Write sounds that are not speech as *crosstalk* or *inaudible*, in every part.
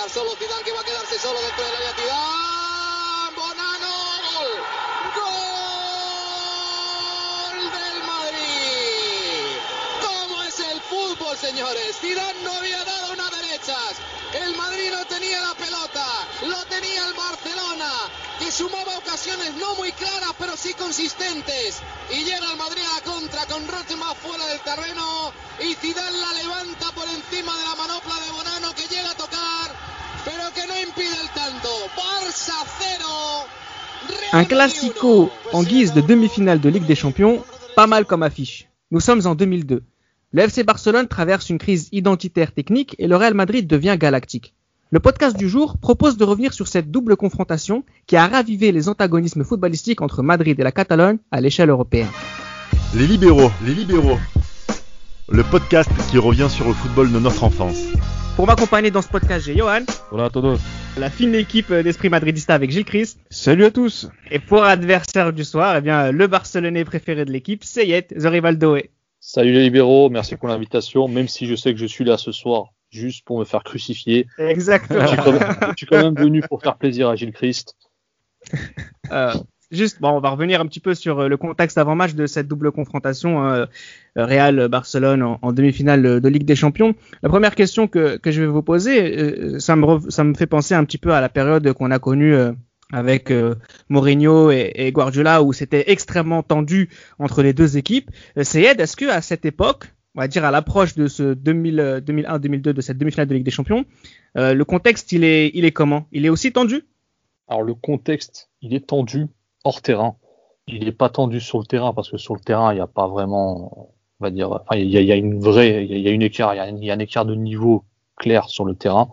quedar solo Zidane, que va a quedarse solo dentro del área Zidane. Bonano, gol. Gol del Madrid. ¿Cómo es el fútbol, señores? Zidane no había dado una derechas. El Madrid no tenía la pelota, lo tenía el Barcelona, que sumaba ocasiones no muy claras, pero sí consistentes. Y llega el Madrid a la contra con Rotema fuera del terreno y Zidane la levanta por encima de la manopla de Un classico en guise de demi-finale de Ligue des Champions, pas mal comme affiche. Nous sommes en 2002. Le FC Barcelone traverse une crise identitaire technique et le Real Madrid devient galactique. Le podcast du jour propose de revenir sur cette double confrontation qui a ravivé les antagonismes footballistiques entre Madrid et la Catalogne à l'échelle européenne. Les libéraux, les libéraux. Le podcast qui revient sur le football de notre enfance. Pour m'accompagner dans ce podcast, j'ai Johan, Hola a todos. la fine équipe d'esprit madridista avec Gilles Christ, Salut à tous. et pour adversaire du soir, eh bien, le Barcelonais préféré de l'équipe, Seyet, The Rivaldoe. Salut les libéraux, merci pour l'invitation, même si je sais que je suis là ce soir juste pour me faire crucifier. Exactement. Je suis quand même, je suis quand même venu pour faire plaisir à Gilles Christ. Euh, juste, bon, on va revenir un petit peu sur euh, le contexte avant-match de cette double confrontation euh, Real-Barcelone en, demi-finale de Ligue des Champions. La première question que, que je vais vous poser, euh, ça, me ça me fait penser un petit peu à la période qu'on a connue avec euh, Mourinho et, et Guardiola, où c'était extrêmement tendu entre les deux équipes. Seyed, est-ce que à cette époque, on va dire à l'approche de ce 2000, euh, 2001-2002, de cette demi-finale de Ligue des Champions, euh, le contexte, il est, il est comment? Il est aussi tendu? Alors le contexte, il est tendu hors terrain. Il n'est pas tendu sur le terrain parce que sur le terrain, il n'y a pas vraiment, on va dire, enfin, il y a, une vraie, il y a, une écart, il y a, un- écart de niveau clair sur le terrain.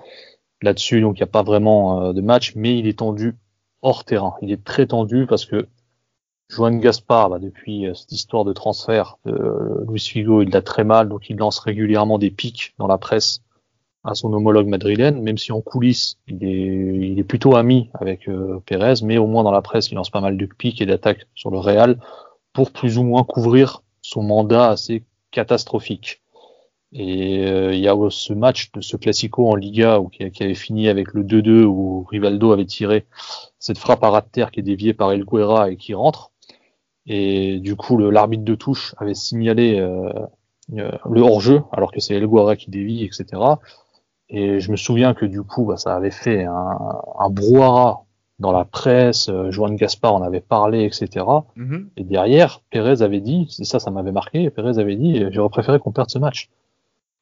Là-dessus, donc il n'y a pas vraiment euh, de match, mais il est tendu hors terrain. Il est très tendu parce que Joan Gaspar, bah, depuis euh, cette histoire de transfert de euh, Luis Figo, il l'a très mal, donc il lance régulièrement des pics dans la presse à son homologue madrilène, même si en coulisses, il est, il est plutôt ami avec euh, Pérez, mais au moins dans la presse, il lance pas mal de pics et d'attaques sur le Real pour plus ou moins couvrir son mandat assez catastrophique. Et euh, il y a ce match de ce classico en Liga où, qui, qui avait fini avec le 2-2 où Rivaldo avait tiré cette frappe à ras de terre qui est déviée par El Guerra et qui rentre. Et du coup, l'arbitre de touche avait signalé euh, le hors-jeu, alors que c'est El Guerra qui dévie, etc. Et je me souviens que du coup, bah, ça avait fait un, un brouhaha dans la presse. Euh, Joan Gaspar en avait parlé, etc. Et derrière, Pérez avait dit, c'est ça, ça m'avait marqué. Pérez avait dit, euh, j'aurais préféré qu'on perde ce match.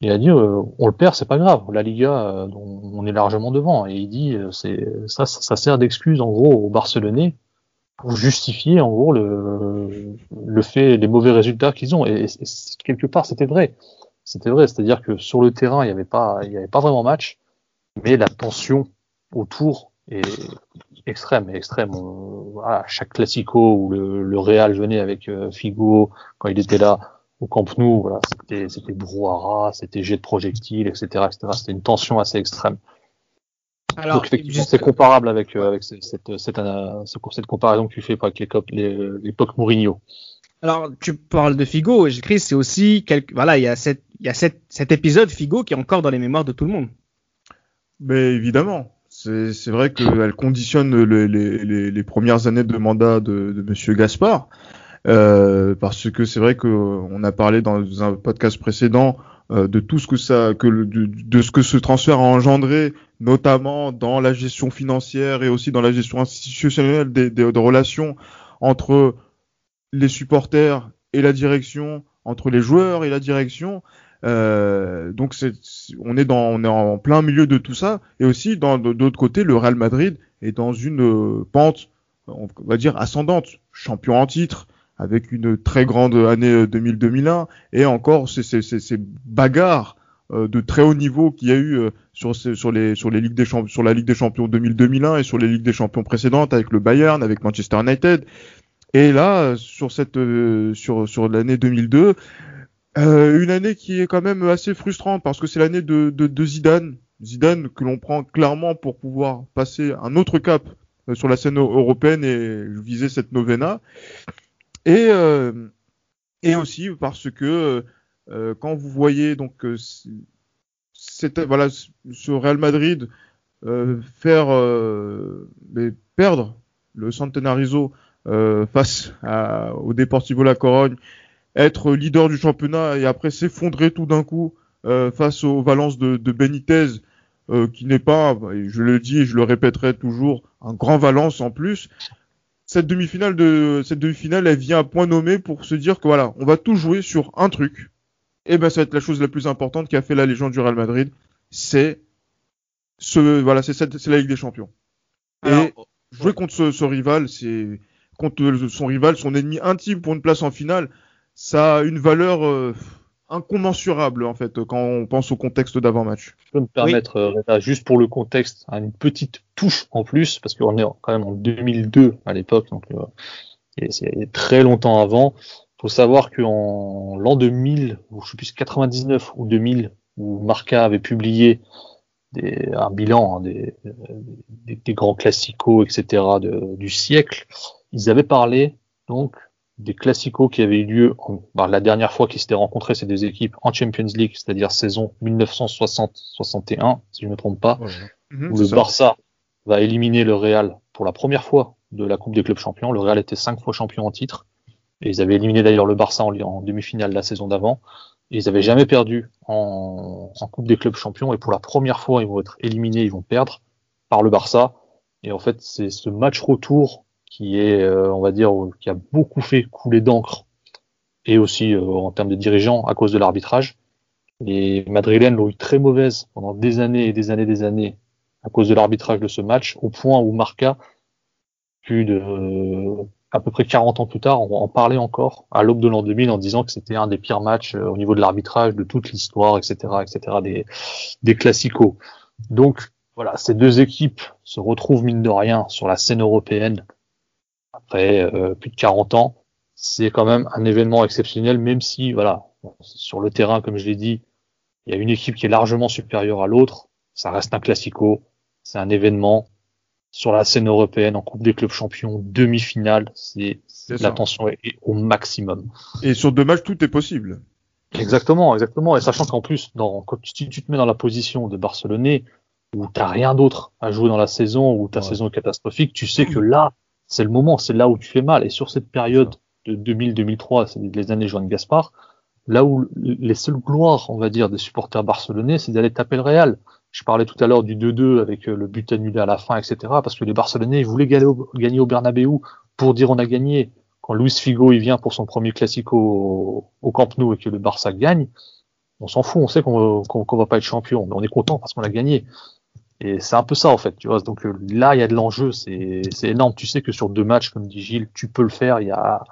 Il a dit, euh, on le perd, c'est pas grave. La Liga, euh, on est largement devant. Et il dit, euh, c'est ça, ça, ça sert d'excuse en gros aux Barcelonais pour justifier en gros le, le fait, les mauvais résultats qu'ils ont. Et, et quelque part, c'était vrai. C'était vrai, c'est-à-dire que sur le terrain, il n'y avait pas, il y avait pas vraiment match, mais la tension autour est extrême, extrême. On- voilà, chaque classico où le, le Real venait avec euh, Figo quand il était là au Camp Nou, voilà, c'était, c'était brouhaha, c'était jet de projectiles, etc., etc. C'était une tension assez extrême. Alors, Donc effectivement, juste- c'est comparable avec, euh, avec cette, cette, cette, cette comparaison que tu fais avec l'époque Mourinho. Alors, tu parles de Figo, et Chris, c'est aussi quelque, voilà, il y a cette, il y a cette, cet épisode Figo qui est encore dans les mémoires de tout le monde. Mais évidemment, c'est vrai qu'elle conditionne le- les, les, les premières années de mandat de, de Monsieur Gaspard, euh, parce que c'est vrai que on a parlé dans un podcast précédent euh, de tout ce que ça, que le- de, de ce que ce transfert a engendré, notamment dans la gestion financière et aussi dans la gestion institutionnelle des, des relations entre les supporters et la direction, entre les joueurs et la direction. Euh, donc c'est, on est dans, on est en plein milieu de tout ça, et aussi dans de, côté, le Real Madrid est dans une euh, pente, on va dire ascendante, champion en titre, avec une très grande année euh, 2000-2001, et encore ces, ces, ces, ces bagarres euh, de très haut niveau qu'il y a eu euh, sur, sur les sur les ligues des champions, sur la Ligue des Champions 2000-2001 et sur les ligues des champions précédentes avec le Bayern, avec Manchester United. Et là, sur cette euh, sur sur l'année 2002, euh, une année qui est quand même assez frustrante parce que c'est l'année de, de, Zidane. Zidane que l'on prend clairement pour pouvoir passer un autre cap euh, sur la scène eu- européenne et viser cette novena. Et, et aussi parce que quand vous voyez donc c- cette, voilà, ce Real Madrid faire perdre le Centenario euh, face à, au Deportivo La Corogne, être leader du championnat et après s'effondrer tout d'un coup euh, face aux Valence de, de Benitez, euh, qui n'est pas, je le dis et je le répéterai toujours, un grand Valence en plus. Cette demi-finale de cette demi-finale, elle vient à point nommé pour se dire que voilà, on va tout jouer sur un truc. Et ben ça va être la chose la plus importante qui a fait la légende du Real Madrid, c'est ce voilà, c'est c'est la Ligue des Champions. Alors, et jouer contre ce, ce rival, c'est contre son rival, son ennemi intime pour une place en finale, ça a une valeur euh, incommensurable en fait quand on pense au contexte d'avant-match. Je peux me permettre, euh, Reda, juste pour le contexte, hein, une petite touche en plus, parce qu'on est quand même en 2002 à l'époque, donc euh, et c'est très longtemps avant. faut savoir qu'en l'an 2000, ou je sais plus 99 ou 2000, où Marca avait publié des, un bilan hein, des, des, des grands classicos, etc. De, du siècle, ils avaient parlé donc des classicos qui avaient eu lieu en, bah, la dernière fois qu'ils s'étaient rencontrés ces deux équipes en Champions League, c'est-à-dire saison 1960-61, si je ne me trompe pas, Mhm, où le ça. Barça va éliminer le Real pour la première fois de la Coupe des clubs champions. Le Real était cinq fois champion en titre. Et ils avaient éliminé d'ailleurs le Barça en, en demi-finale la saison d'avant. Et ils avaient jamais perdu en, en Coupe des clubs champions. Et pour la première fois, ils vont être éliminés, ils vont perdre par le Barça. Et en fait, c'est ce match retour qui est, euh, on va dire, euh, qui a beaucoup fait couler d'encre. Et aussi euh, en termes de dirigeants à cause de l'arbitrage. Les Madrilènes l'ont eu très mauvaise pendant des années et des années et des années à cause de l'arbitrage de ce match, au point où Marca, plus de euh, à peu près 40 ans plus tard, on en parlait encore à l'aube de l'an 2000 en disant que c'était un des pires matchs au niveau de l'arbitrage de toute l'histoire, etc., etc., des, des classicos. Donc voilà, ces deux équipes se retrouvent mine de rien sur la scène européenne après euh, plus de 40 ans. C'est quand même un événement exceptionnel, même si voilà, sur le terrain, comme je l'ai dit, il y a une équipe qui est largement supérieure à l'autre. Ça reste un classico, c'est un événement sur la scène européenne en Coupe des clubs champions, demi-finale. C'est la tension est, est au maximum. Et sur deux matchs, tout est possible. Exactement, exactement. Et sachant qu'en plus, dans, quand tu, tu te mets dans la position de Barcelonais, où t'as rien d'autre à jouer dans la saison, où ta Ouais. saison est catastrophique, tu sais que là, c'est le moment, c'est là où tu fais mal. Et sur cette période de 2000-2003, c'est les années Joan Gaspard, là où les seules gloires, on va dire, des supporters barcelonais, c'est d'aller taper le Real. Je parlais tout à l'heure du 2-2 avec euh, le but annulé à la fin, etc. Parce que les Barcelonais, ils voulaient gagner au, Bernabeu pour dire on a gagné. Quand Luis Figo, il vient pour son premier classico au, Camp Nou et que le Barça gagne, on s'en fout, on sait qu'on qu'on va pas être champion, mais on est content parce qu'on a gagné. Et c'est un peu ça en fait, tu vois. Donc euh, là, il y a de l'enjeu, c'est énorme. Tu sais que sur deux matchs, comme dit Gilles, tu peux le faire. Il y a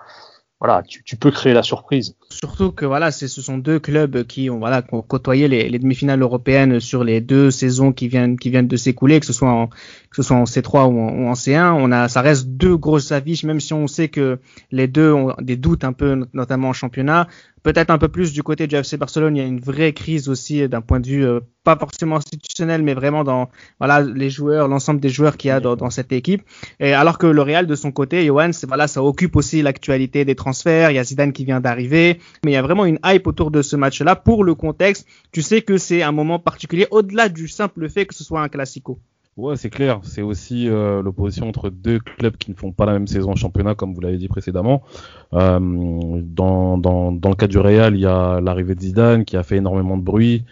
voilà, tu, tu peux créer la surprise. Surtout que voilà, ce sont deux clubs qui ont voilà qui ont côtoyé les, les demi-finales européennes sur les deux saisons qui viennent qui viennent de s'écouler, que ce soit en que ce soit en C3 ou en, en C1. On a ça reste deux grosses affiches, même si on sait que les deux ont des doutes un peu, notamment en championnat. Peut-être un peu plus du côté du FC Barcelone, il y a une vraie crise aussi d'un point de vue euh, pas forcément institutionnel, mais vraiment dans voilà les joueurs, l'ensemble des joueurs qu'il y a dans, dans cette équipe. Et alors que le Real de son côté, Johan, voilà, ça occupe aussi l'actualité des transferts. Il y a Zidane qui vient d'arriver, mais il y a vraiment une hype autour de ce match-là pour le contexte. Tu sais que c'est un moment particulier au-delà du simple fait que ce soit un classico. Ouais, c'est clair. C'est aussi euh, l'opposition entre deux clubs qui ne font pas la même saison en championnat, comme vous l'avez dit précédemment. Euh, dans, dans, dans le cas du Real, il y a l'arrivée de Zidane qui a fait énormément de bruit.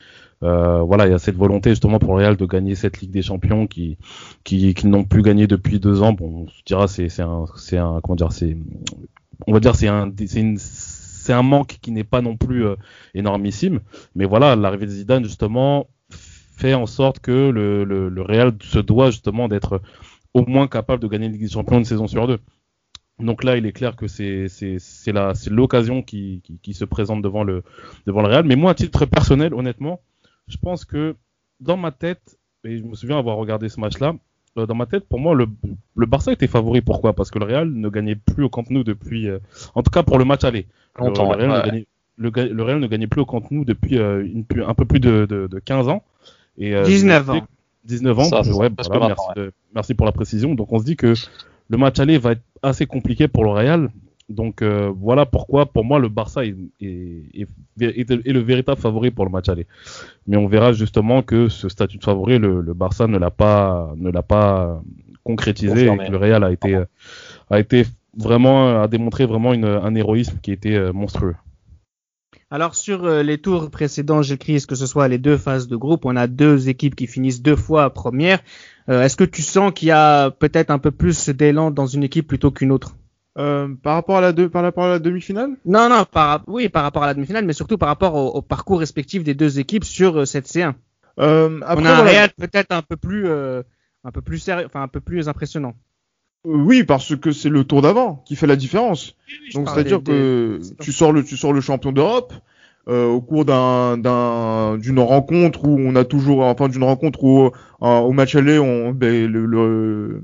Euh, voilà, il y a cette volonté justement pour le Real de gagner cette Ligue des Champions qui qui, qui n'ont plus gagné depuis deux ans. Bon, on se dira c'est c'est un c'est un comment dire c'est on va dire c'est un c'est une c'est un manque qui n'est pas non plus euh, énormissime. Mais voilà, l'arrivée de Zidane justement fait en sorte que le, le, le Real se doit justement d'être au moins capable de gagner une Ligue des Champions une saison sur deux. Donc là, il est clair que c'est l'occasion qui, qui qui se présente devant le devant le Real. Mais moi, à titre personnel, honnêtement, je pense que dans ma tête, et je me souviens avoir regardé ce match-là, euh, dans ma tête, pour moi, le, le Barça était favori. Pourquoi? Parce que le Real ne gagnait plus au Camp Nou depuis, euh, en tout cas pour le match aller. Le, le Real, ouais. ne gagnait, le, ga- le Real ne gagnait plus au Camp Nou depuis euh, une, un peu plus de, de, de 15 ans. Et, euh, 19 je me ans. dis- 19 ans, Ça, c'est ouais, presque voilà, 20 merci, ans, de- merci pour la précision. Donc on se dit que le match aller va être assez compliqué pour le Real. Donc euh, voilà pourquoi, pour moi, le Barça est, est, est, le véritable favori pour le match aller. Mais on verra justement que ce statut de favori, le, le Barça ne l'a pas, ne l'a pas concrétisé et que le Real a été, a été vraiment, a démontré vraiment une, un héroïsme qui était euh, monstrueux. Alors sur euh, les tours précédents, j'écris que ce soit les deux phases de groupe, on a deux équipes qui finissent deux fois première. Euh, Est-ce que tu sens qu'il y a peut-être un peu plus d'élan dans une équipe plutôt qu'une autre? Euh, par rapport à la deux, par rapport à la demi-finale? Non, non, par, oui, par rapport à la demi-finale, mais surtout par rapport au, au, parcours respectif des deux équipes sur euh, cette C1. Euh, après, on a un voilà. Peut-être un peu plus, euh, un peu plus sérieux, enfin un peu plus impressionnant. Oui, parce que c'est le tour d'avant qui fait la différence. Oui, oui, Donc c'est-à-dire que tu sors le, tu sors le champion d'Europe. Euh, au cours d'un d'une rencontre où on a toujours enfin d'une rencontre où euh, au match aller on ben, le, le,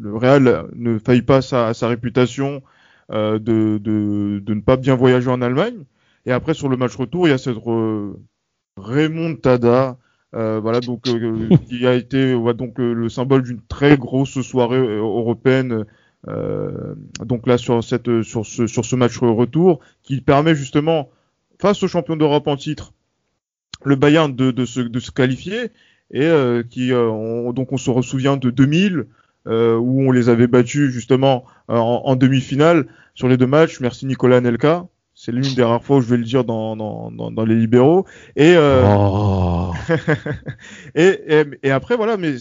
le Real ne faille pas sa, sa réputation euh, de, de, de ne pas bien voyager en Allemagne et après sur le match retour il y a cette re, remontada euh, voilà donc euh, qui a été donc le symbole d'une très grosse soirée européenne donc là sur ce match retour qui permet justement face au champion d'Europe en titre, le Bayern de, se, qualifier et euh, qui euh, on, donc on se ressouvient de 2000 euh, où on les avait battus justement en, en demi-finale sur les deux matchs. Merci Nicolas Nelka. C'est l'une des rares fois où je vais le dire dans, dans, dans, dans les libéraux. Et, euh... oh. *laughs* et, et, et, après, voilà, mais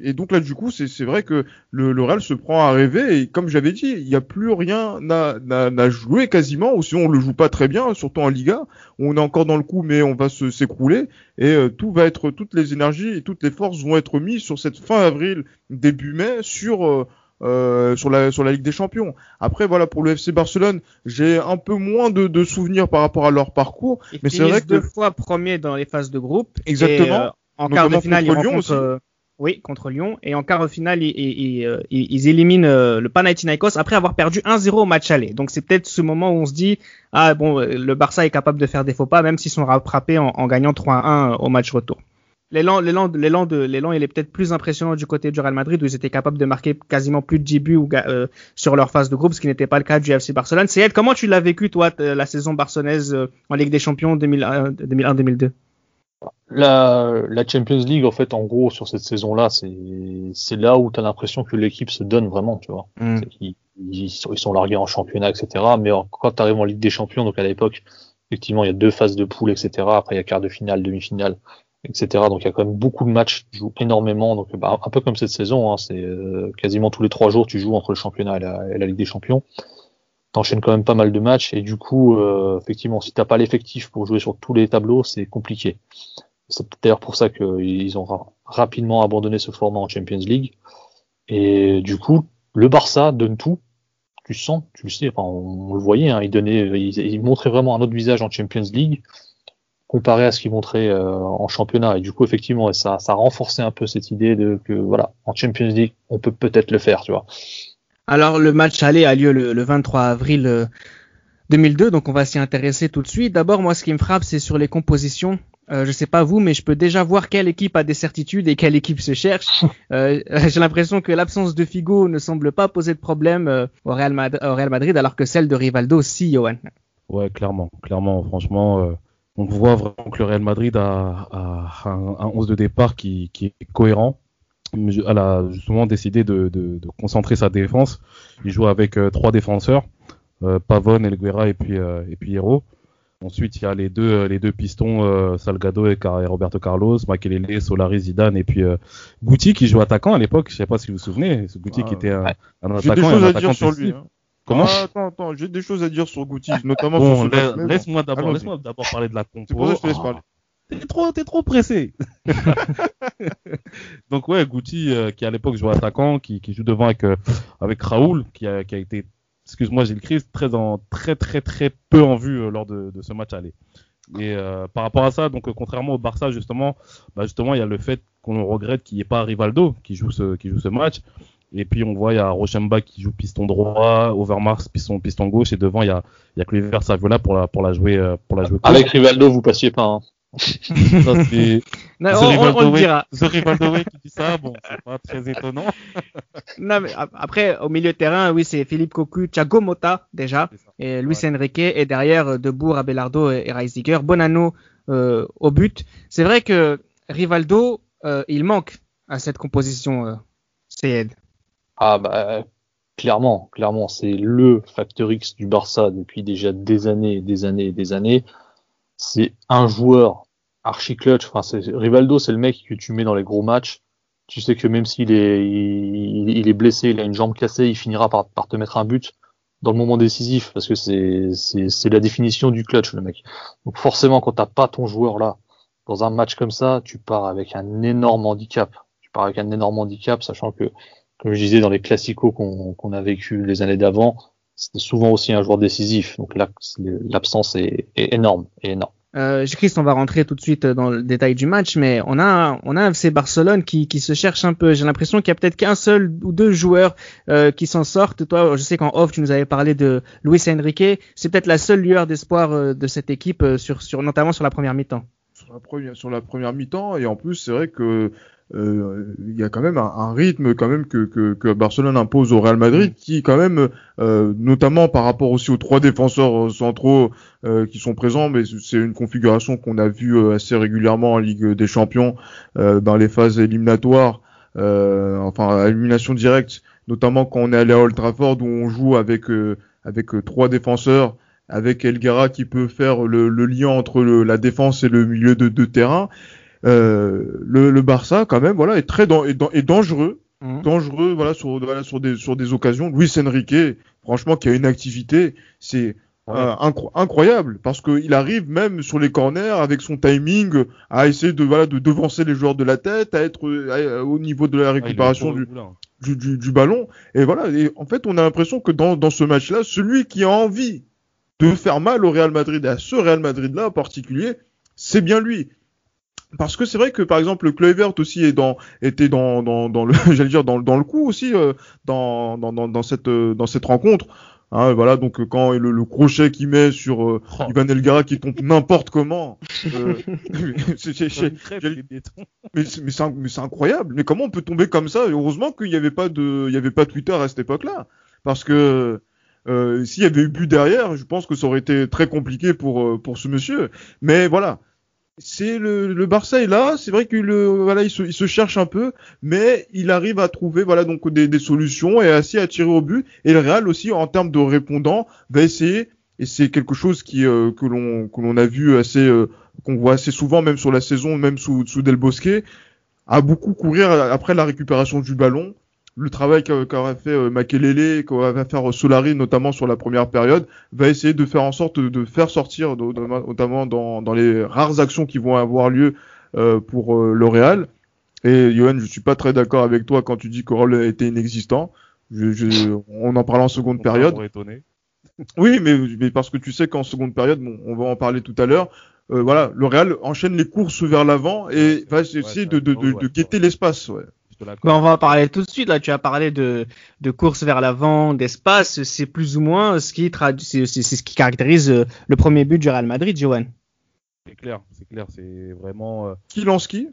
et donc là, du coup, c'est vrai que le, le Real se prend à rêver. Et comme j'avais dit, il n'y a plus rien à, à, à, jouer quasiment, ou sinon on le joue pas très bien, surtout en Liga. Où on est encore dans le coup, mais on va s'écrouler. Et euh, tout va être, toutes les énergies et toutes les forces vont être mises sur cette fin avril, début mai, sur euh, euh, sur la sur la Ligue des Champions. Après voilà pour le FC Barcelone, j'ai un peu moins de, de, souvenirs par rapport à leur parcours, ils mais c'est vrai que deux fois premier dans les phases de groupe. Exactement. Et, euh, en quart de finale, ils rencontrent, euh, oui, contre Lyon. Et en quart de finale, ils, ils, ils, éliminent le Panathinaikos après avoir perdu 1-0 au match aller. Donc c'est peut-être ce moment où on se dit ah bon, le Barça est capable de faire des faux pas, même s'ils sont rattrapés en, en gagnant 3-1 au match retour l'élan, l'élan, l'élan de, l'élan, il est peut-être plus impressionnant du côté du Real Madrid où ils étaient capables de marquer quasiment plus de 10 buts euh, sur leur phase de groupe, ce qui n'était pas le cas du FC Barcelone. C'est comment tu l'as vécu toi la saison barcelonaise euh, en Ligue des Champions 2001-2002 la, la Champions League, en fait, en gros, sur cette saison-là, c'est, c'est là où tu as l'impression que l'équipe se donne vraiment, tu vois. Mm. Ils, ils, sont, ils, sont, largués en championnat, etc. Mais quand tu arrives en Ligue des Champions, donc à l'époque, effectivement, il y a deux phases de poule, etc. Après, il y a quart de finale, demi-finale etc. Donc il y a quand même beaucoup de matchs, tu joues énormément, donc bah, un peu comme cette saison, hein, c'est euh, quasiment tous les trois jours tu joues entre le championnat et la, et la Ligue des Champions. T'enchaînes quand même pas mal de matchs et du coup, euh, effectivement, si t'as pas l'effectif pour jouer sur tous les tableaux, c'est compliqué. C'est d'ailleurs pour ça qu'ils ont rapidement abandonné ce format en Champions League. Et du coup, le Barça donne tout. Tu sens, tu le sais, enfin, on, le voyait, hein, il donnait, il, il montrait vraiment un autre visage en Champions League comparé à ce qu'ils montraient euh, en championnat. Et du coup, effectivement, ça, ça a renforcé un peu cette idée de que voilà, en Champions League, on peut peut-être le faire, tu vois. Alors, le match aller a lieu le, le 23 avril 2002, euh, donc on va s'y intéresser tout de suite. D'abord, moi, ce qui me frappe, c'est sur les compositions. Euh, je sais pas vous, mais je peux déjà voir quelle équipe a des certitudes et quelle équipe se cherche. *laughs* Euh, J'ai l'impression que l'absence de Figo ne semble pas poser de problème euh, au, Real au, Real Madrid, alors que celle de Rivaldo, si, Johan. Ouais, clairement, clairement, franchement on voit vraiment que le Real Madrid a, a un, un 11 de départ qui, qui, est cohérent. Elle a justement décidé de, de, de concentrer sa défense. Il joue avec euh, trois défenseurs, euh, Pavone, Elguera et puis euh, et puis Hero. Ensuite, il y a les deux les deux pistons euh, Salgado et, et, Roberto Carlos, Makelele, Solari, Zidane et puis Guti qui joue attaquant à l'époque. Je sais pas si vous vous souvenez, ce Guti qui était un, un attaquant. Des choses à dire sur lui. Hein. Ah, Attends, attends, j'ai des choses à dire sur Guti, notamment bon, sur ce Laisse-moi d'abord, laisse-moi d'abord parler de la compo. C'est pour ça que je te laisse parler. T'es trop, t'es trop pressé. *laughs* Donc ouais, Guti euh, qui à l'époque jouait attaquant, qui, qui joue devant avec euh, avec Raoul, qui a, qui a été, excuse-moi, j'ai le crise, très en très très très peu en vue euh, lors de, de ce match aller. Et euh, par rapport à ça, donc contrairement au Barça justement, bah justement il y a le fait qu'on regrette qu'il n'y ait pas Rivaldo qui joue ce qui joue ce match. Et puis on voit il y a Rochemba qui joue piston droit, Overmars piston piston gauche et devant il y a il y a Kluivert Saviola pour la pour la jouer pour la jouer. Avec Rivaldo vous passiez pas. Hein. *laughs* Ça, c'est Non, The on, on- on Rivaldo le dira. The Rivaldo qui dit ça, bon, c'est pas très étonnant. *laughs* Non, mais ap- après, au milieu de terrain, oui, c'est Philippe Cocu, Thiago Motta, déjà, et Luis Ouais. Enrique, et derrière, euh, Debourg, Abelardo et, Reisiger. Bonanno euh, au but. C'est vrai que Rivaldo, euh, il manque à cette composition, euh, Sayed. Ah bah clairement, clairement, c'est le facteur X du Barça depuis déjà des années, des années, et des années. C'est un joueur archi clutch. Enfin, c'est Rivaldo, c'est le mec que tu mets dans les gros matchs. Tu sais que même s'il est, il, il est blessé, il a une jambe cassée, il finira par, par te mettre un but dans le moment décisif parce que c'est, c'est, c'est la définition du clutch, le mec. Donc forcément, quand t'as pas ton joueur là dans un match comme ça, tu pars avec un énorme handicap. Tu pars avec un énorme handicap, sachant que comme je disais dans les classicos qu'on qu'on a vécu les années d'avant, c'était souvent aussi un joueur décisif. Donc là, l'absence est, est énorme, est énorme. Euh, Christ, on va rentrer tout de suite dans le détail du match, mais on a, on a un FC Barcelone qui, qui se cherche un peu. J'ai l'impression qu'il y a peut-être qu'un seul ou deux joueurs euh, qui s'en sortent. Toi, je sais qu'en off, tu nous avais parlé de Luis Enrique. C'est peut-être la seule lueur d'espoir euh, de cette équipe, euh, sur, sur, notamment sur la première mi-temps. sur la première, sur la première mi-temps et en plus c'est vrai que euh, il y a quand même un, un rythme quand même que, que, que Barcelone impose au Real Madrid qui quand même euh, notamment par rapport aussi aux trois défenseurs euh, centraux euh, qui sont présents mais c'est une configuration qu'on a vue euh, assez régulièrement en Ligue des Champions euh, dans les phases éliminatoires euh, enfin à élimination directe notamment quand on est allé à Old Trafford où on joue avec euh, avec trois défenseurs avec Elgara qui peut faire le, le lien entre le- la défense et le milieu de, de terrain. Euh, le, le Barça, quand même, voilà, est très dan- est, est dangereux, Mhm. dangereux, voilà, sur, voilà, sur des sur des occasions. Luis Enrique, franchement, qui a une activité, c'est Ouais. euh, incro- incroyable parce qu'il arrive même sur les corners avec son timing à essayer de voilà de devancer les joueurs de la tête, à être à- au niveau de la Ah, récupération du, boulin. du, du, du ballon. Et voilà, et en fait, on a l'impression que dans, dans ce match-là, celui qui a envie de faire mal au Real Madrid, et à ce Real Madrid-là en particulier, c'est bien lui. Parce que c'est vrai que par exemple le Kluivert aussi est dans était dans dans, dans le *laughs* j'allais dire dans, dans le coup aussi euh, dans, dans, dans dans cette euh, dans cette rencontre. Hein, voilà donc euh, quand le, le crochet qu'il met sur euh, Oh, Ivan Elgara qui tombe n'importe comment mais c'est incroyable. Mais comment on peut tomber comme ça? Heureusement qu'il n'y avait pas de, il y avait pas Twitter à cette époque-là, parce que euh, s'il y avait eu but derrière, je pense que ça aurait été très compliqué pour euh, pour ce monsieur. Mais voilà, c'est le, le Barça est là. C'est vrai qu'il le, voilà, il se, il se cherche un peu, mais il arrive à trouver voilà donc des, des solutions et assez à tirer au but. Et le Real aussi en termes de répondants va essayer. Et c'est quelque chose qui euh, que l'on que l'on a vu assez euh, qu'on voit assez souvent, même sur la saison, même sous, sous Del Bosque, à beaucoup courir après la récupération du ballon. Le travail qu'a- qu'aurait fait euh, Makelele, qu'aurait faire euh, Solari, notamment sur la première période, va essayer de faire en sorte de, de faire sortir, de- de- notamment dans, dans les rares actions qui vont avoir lieu euh, pour le Real. Et Johan, je suis pas très d'accord avec toi quand tu dis que Roll était inexistant. Je, je, on en parle en seconde On période. Oui, mais, mais parce que tu sais qu'en seconde période, bon, on va en parler tout à l'heure. euh, voilà, le Real enchaîne les courses vers l'avant et va essayer Ouais, de, de, de, ouais, de guetter l'espace. Ouais. Bah, on va en parler tout de suite. Là, tu as parlé de, de course vers l'avant, d'espace. C'est plus ou moins ce qui, tradu- c'est, c'est- c'est ce qui caractérise euh, le premier but du Real Madrid, Johan. C'est clair, c'est clair, c'est vraiment. euh, Qui lance qui?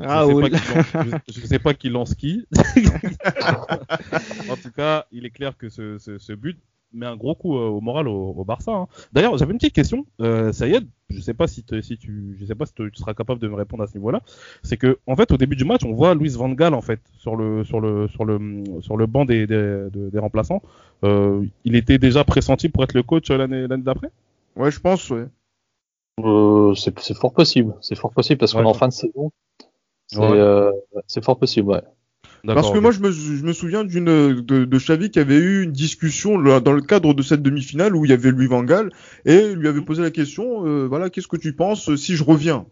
Ah, je, sais oui. pas qui lance, *laughs* je, je sais pas qui lance qui. *laughs* en tout cas, il est clair que ce, ce, ce but met un gros coup euh, au moral au, au Barça. hein. D'ailleurs, j'avais une petite question. Euh, Sayed, je sais pas si, tu, je sais pas si tu seras capable de me répondre à ce niveau-là. C'est que, en fait, au début du match, on voit Luis Van Gaal en fait sur le sur le sur le sur le banc des des, de- des remplaçants. Euh, il était déjà pressenti pour être le coach euh, l'année l'année d'après? Ouais, je pense. Ouais. Euh, c'est c'est fort possible, c'est fort possible parce qu'on est en fin de saison. C'est Ouais. euh, c'est fort possible, ouais. Parce que moi, je me, je me souviens d'une de, de Xavi qui avait eu une discussion là, dans le cadre de cette demi-finale où il y avait Louis Van Gaal et il lui avait posé la question, euh, voilà, qu'est-ce que tu penses si je reviens?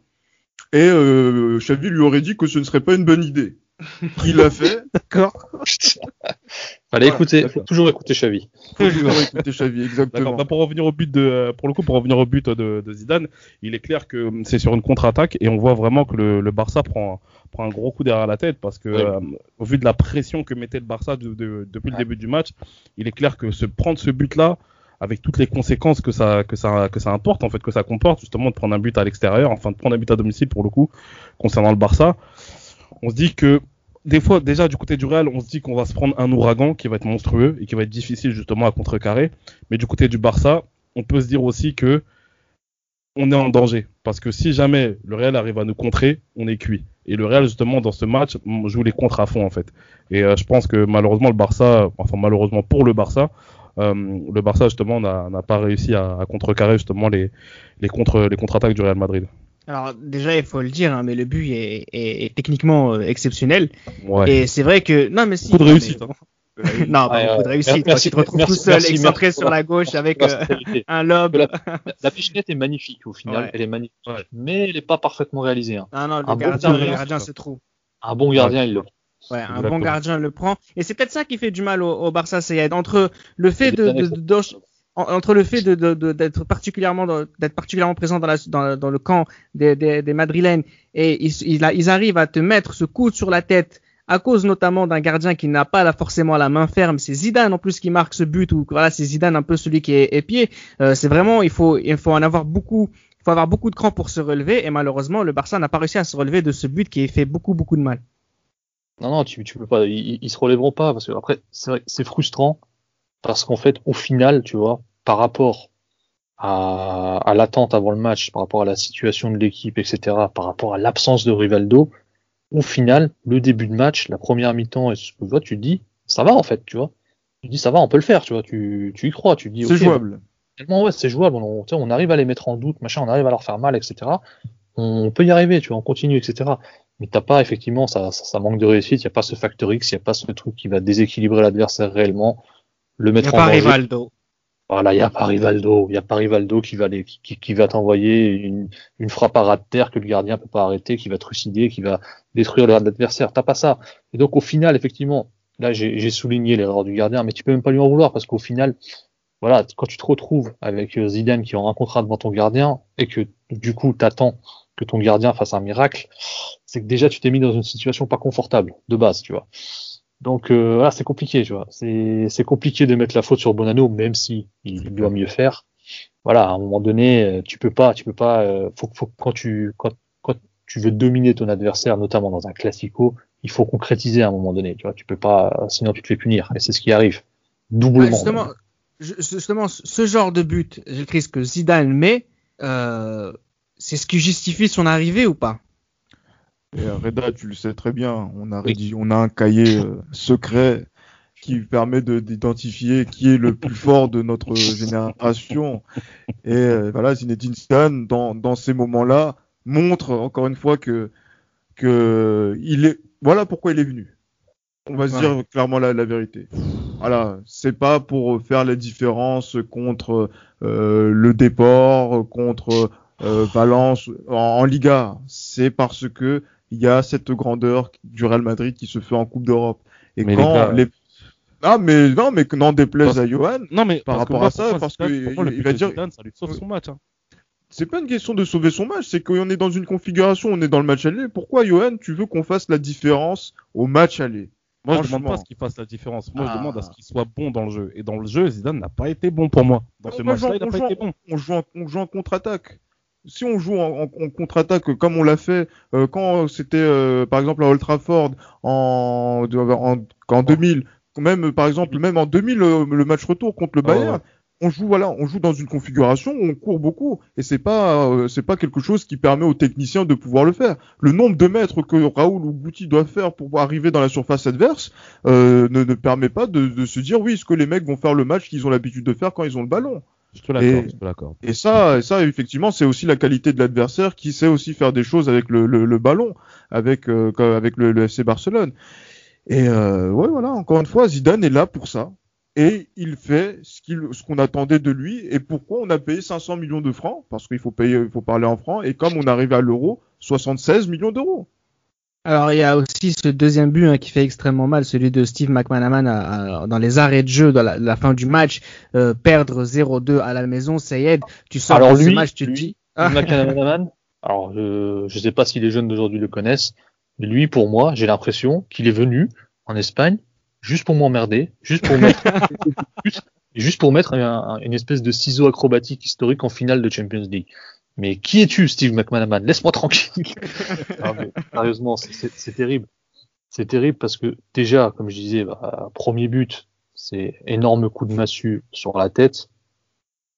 Et euh, Xavi lui aurait dit que ce ne serait pas une bonne idée. *laughs* Il l'a fait. D'accord. *laughs* Fallait Voilà, écouter, d'accord. faut toujours écouter Xavi. Toujours écouter Xavi, exactement. Bah, pour revenir au but de, euh, pour le coup, pour revenir au but de, de Zidane, il est clair que hum, c'est sur une contre-attaque et on voit vraiment que le, le Barça prend, prend un gros coup derrière la tête parce que, euh, au vu de la pression que mettait le Barça de- de- depuis le début du match, il est clair que se prendre ce but-là, avec toutes les conséquences que ça que ça que ça importe en fait que ça comporte justement de prendre un but à l'extérieur, enfin de prendre un but à domicile pour le coup concernant le Barça. On se dit que des fois déjà du côté du Real, on se dit qu'on va se prendre un ouragan qui va être monstrueux et qui va être difficile justement à contrecarrer, mais du côté du Barça, on peut se dire aussi que on est en danger parce que si jamais le Real arrive à nous contrer, on est cuit. Et le Real justement dans ce match joue les contres à fond en fait. Et euh, je pense que malheureusement le Barça, enfin malheureusement pour le Barça, euh, le Barça justement n'a pas réussi à, contrecarrer justement les contre-attaques du Real Madrid. Alors déjà il faut le dire, hein, mais le but est, est, est techniquement euh, exceptionnel. Ouais. Et c'est vrai que non mais si. Beaucoup de réussite. Hein. non, pas beaucoup de réussite. merci, tu te retrouves merci, tout seul, merci, excentré merci. sur la gauche avec euh, un lob. La, *laughs* la pichenette est magnifique au final, Ouais. elle est magnifique, Ouais. mais elle n'est pas parfaitement réalisée. hein. Non, non, le Un bon gardien, le gardien, gardien c'est se trouve. Un bon gardien, il le prend. Ouais, un bon gardien le prend. Et c'est peut-être ça qui fait du mal au, au Barça Sayed. Entre le fait C'est de, entre le fait d'être particulièrement présent dans, le camp des, Madrilènes et ils, arrivent à te mettre ce coude sur la tête à cause notamment d'un gardien qui n'a pas forcément la main ferme, c'est Zidane en plus qui marque ce but ou voilà c'est Zidane un peu celui qui est épié. Euh, c'est vraiment il faut en avoir beaucoup il faut avoir beaucoup de cran pour se relever et malheureusement le Barça n'a pas réussi à se relever de ce but qui fait beaucoup beaucoup de mal. Non, non, tu, tu peux pas, ils, ils se relèveront pas parce que après, c'est frustrant parce qu'en fait, au final, tu vois, par rapport à, à l'attente avant le match, par rapport à la situation de l'équipe, etc., par rapport à l'absence de Rivaldo, au final, le début de match, la première mi-temps, et ce que tu vois, tu te dis, ça va en fait, tu vois. Tu te dis, ça va, on peut le faire, tu vois, tu, tu y crois, tu te dis, C'est jouable. tellement ouais, c'est jouable, on, arrive à les mettre en doute, machin, on arrive à leur faire mal, etc. On peut y arriver, tu vois, on continue, etc. Mais t'as pas effectivement, ça, ça, ça manque de réussite, il y a pas ce facteur X, il y a pas ce truc qui va déséquilibrer l'adversaire réellement, le n'y mettre a en pas danger. Rivaldo. Voilà, il y a pas Rivaldo, il y a qui va qui, va t'envoyer une, une frappe à ras de terre que le gardien peut pas arrêter, qui va trucider, qui va détruire l'adversaire. T'as pas ça. Et donc au final, effectivement, là j'ai souligné l'erreur du gardien, mais tu peux même pas lui en vouloir parce qu'au final, voilà, quand tu te retrouves avec euh, Zidane qui en un contrat devant ton gardien et que du coup t'attends que ton gardien fasse un miracle, c'est que déjà tu t'es mis dans une situation pas confortable de base, tu vois. Donc euh, voilà, c'est compliqué, tu vois. C'est c'est compliqué de mettre la faute sur Bonanno, même si il doit mieux faire. Voilà, à un moment donné, euh, tu peux pas, tu peux pas. euh, faut, faut quand tu quand, quand tu veux dominer ton adversaire, notamment dans un classico, il faut concrétiser à un moment donné. Tu vois, tu peux pas, sinon tu te fais punir. Et c'est ce qui arrive doublement. Justement, justement, ce genre de but, Christ, que Zidane met, euh, c'est ce qui justifie son arrivée ou pas? Et euh, Reda, tu le sais très bien, on a, rédigé, on a un cahier euh, secret qui permet de- d'identifier qui est le plus fort de notre génération. Et euh, voilà, Zinedine Zidane, dans, dans ces moments-là, montre encore une fois que, que il est, voilà pourquoi il est venu. On va se Ouais. dire clairement la, la vérité. Voilà, c'est pas pour faire la différence contre euh, le déport, contre euh, Valence en, en Liga. C'est parce que il y a cette grandeur du Real Madrid qui se fait en Coupe d'Europe. Et Mais les quand gars- les... Ah mais non mais que n'en déplaise à Johan, Non, mais Par rapport moi, à ça, moi, parce que le il va dire- Zidane, ça lui sauve son match. hein. c'est pas une question de sauver son match, c'est qu'on est dans une configuration, on est dans le match aller. Pourquoi Johan, tu veux qu'on fasse la différence au match aller? Moi, je demande pas ce qu'il fasse la différence. Moi, Ah. je demande à ce qu'il soit bon dans le jeu. Et dans le jeu, Zidane n'a pas été bon pour moi. Dans ce On va match-là, jouer- il n'a on pas joue- été bon. on joue en, on joue en contre-attaque. Si on joue en, en- en contre-attaque comme on l'a fait euh, quand c'était euh, par exemple à Old Trafford en, en, en 2000, même par exemple même en 2000 euh, le match retour contre le ouais. Bayern, on joue voilà, on joue dans une configuration où on court beaucoup et c'est pas euh, c'est pas quelque chose qui permet aux techniciens de pouvoir le faire. Le nombre de mètres que Raoul ou Guti doivent faire pour arriver dans la surface adverse euh, ne, ne permet pas de, de se dire oui, est-ce que les mecs vont faire le match qu'ils ont l'habitude de faire quand ils ont le ballon. Je te l'accorde. Et- Je te l'accorde. Et ça, et ça effectivement, c'est aussi la qualité de l'adversaire qui sait aussi faire des choses avec le, le, le ballon, avec euh, avec le, le FC Barcelone. Et euh, ouais, voilà, encore une fois, Zidane est là pour ça. Et il fait ce qu'il, ce qu'on attendait de lui. Et pourquoi on a payé 500 millions de francs Parce qu'il faut payer, il faut parler en francs. Et comme on arrive à l'euro, 76 millions d'euros. Alors il y a aussi ce deuxième but hein, qui fait extrêmement mal, celui de Steve McManaman à- à- dans les arrêts de jeu de la, la fin du match, euh, perdre 0-2 à la maison, Sayed, tu sors Alors de ce lui, match, tu te dis, Steve McManaman, *laughs* alors je je sais pas si les jeunes d'aujourd'hui le connaissent, mais lui pour moi, j'ai l'impression qu'il est venu en Espagne juste pour m'emmerder, juste pour mettre *laughs* juste pour mettre une espèce de ciseau acrobatique historique en finale de Champions League. Mais qui es-tu, Steve McManaman? Laisse-moi tranquille. *laughs* sérieusement, c'est terrible. C'est terrible parce que déjà, comme je disais, bah, premier but, c'est énorme coup de massue sur la tête.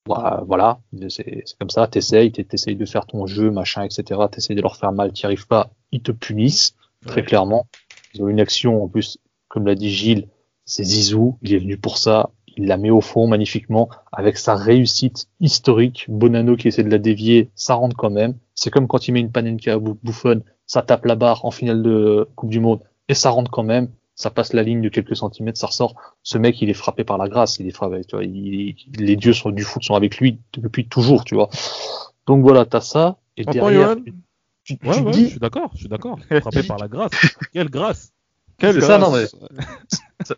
Bah, voilà, c'est comme ça, t'essayes, t'essayes de faire ton jeu, machin, etc. T'essayes de leur faire mal, t'y arrives pas, ils te punissent, très clairement. Ils ont une action, en plus, comme l'a dit Gilles, c'est Zizou, il est venu pour ça, il la met au fond magnifiquement, avec sa réussite historique. Bonanno qui essaie de la dévier, ça rentre quand même. C'est comme quand il met une panenka bouffonne, ça tape la barre en finale de Coupe du Monde, et ça rentre quand même. Ça passe la ligne de quelques centimètres, ça ressort. Ce mec, il est frappé par la grâce, il est frappé, tu vois, les dieux sont, du foot sont avec lui depuis toujours, tu vois. Donc voilà, t'as ça, et derrière, tu, dis... je suis d'accord, je suis d'accord. *laughs* Frappé par la grâce. Quelle grâce c'est ça, non, mais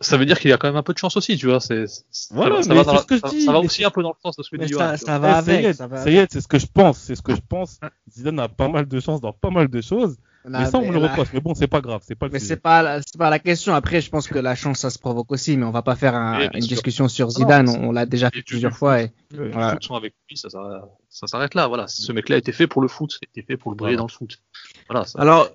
ça, veut dire qu'il y a quand même un peu de chance aussi, tu vois. C'est, voilà, ça, va, ce que je dis, ça va aussi un peu dans le sens de ce que dit ça, ça va avec. Ça y est, c'est ce que je pense. C'est ce que je pense. Zidane a pas mal de chance dans pas mal de choses. mais ça, on me le reproche. Mais bon, c'est pas grave. C'est pas. Mais c'est pas, c'est pas la question. Après, je pense que la chance, ça se provoque aussi. Mais on va pas faire une discussion sur Zidane. on, l'a déjà fait plusieurs fois. Et, voilà. avec lui, ça, ça, s'arrête là. Voilà. Ce mec-là était fait pour le foot. Était fait pour le briller dans le foot. Voilà. Alors,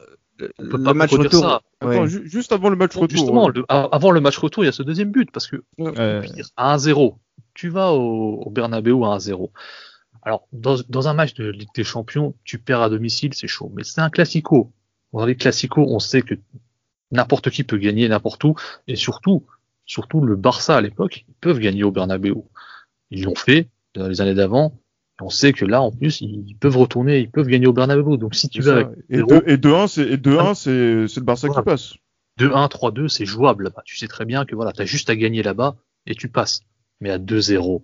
le match retour. juste avant le match retour. Justement, avant le match retour, il y a ce deuxième but parce que à 1-0, tu vas au, au Bernabeu à 1-0. Alors, dans, dans, un match de Ligue des Champions, tu perds à domicile, c'est chaud. Mais c'est un classico. Dans les classicos, on sait que n'importe qui peut gagner n'importe où. Et surtout, surtout le Barça à l'époque, ils peuvent gagner au Bernabeu. Ils l'ont fait dans les années d'avant on sait que là, en plus, ils peuvent retourner, ils peuvent gagner au Bernabeu. Donc si tu vas et 2-1, c'est et 2-1, c'est le Barça qui passe. 2-1, 3-2, c'est jouable là-bas. Tu sais très bien que voilà, t'as juste à gagner là-bas et tu passes. Mais à 2-0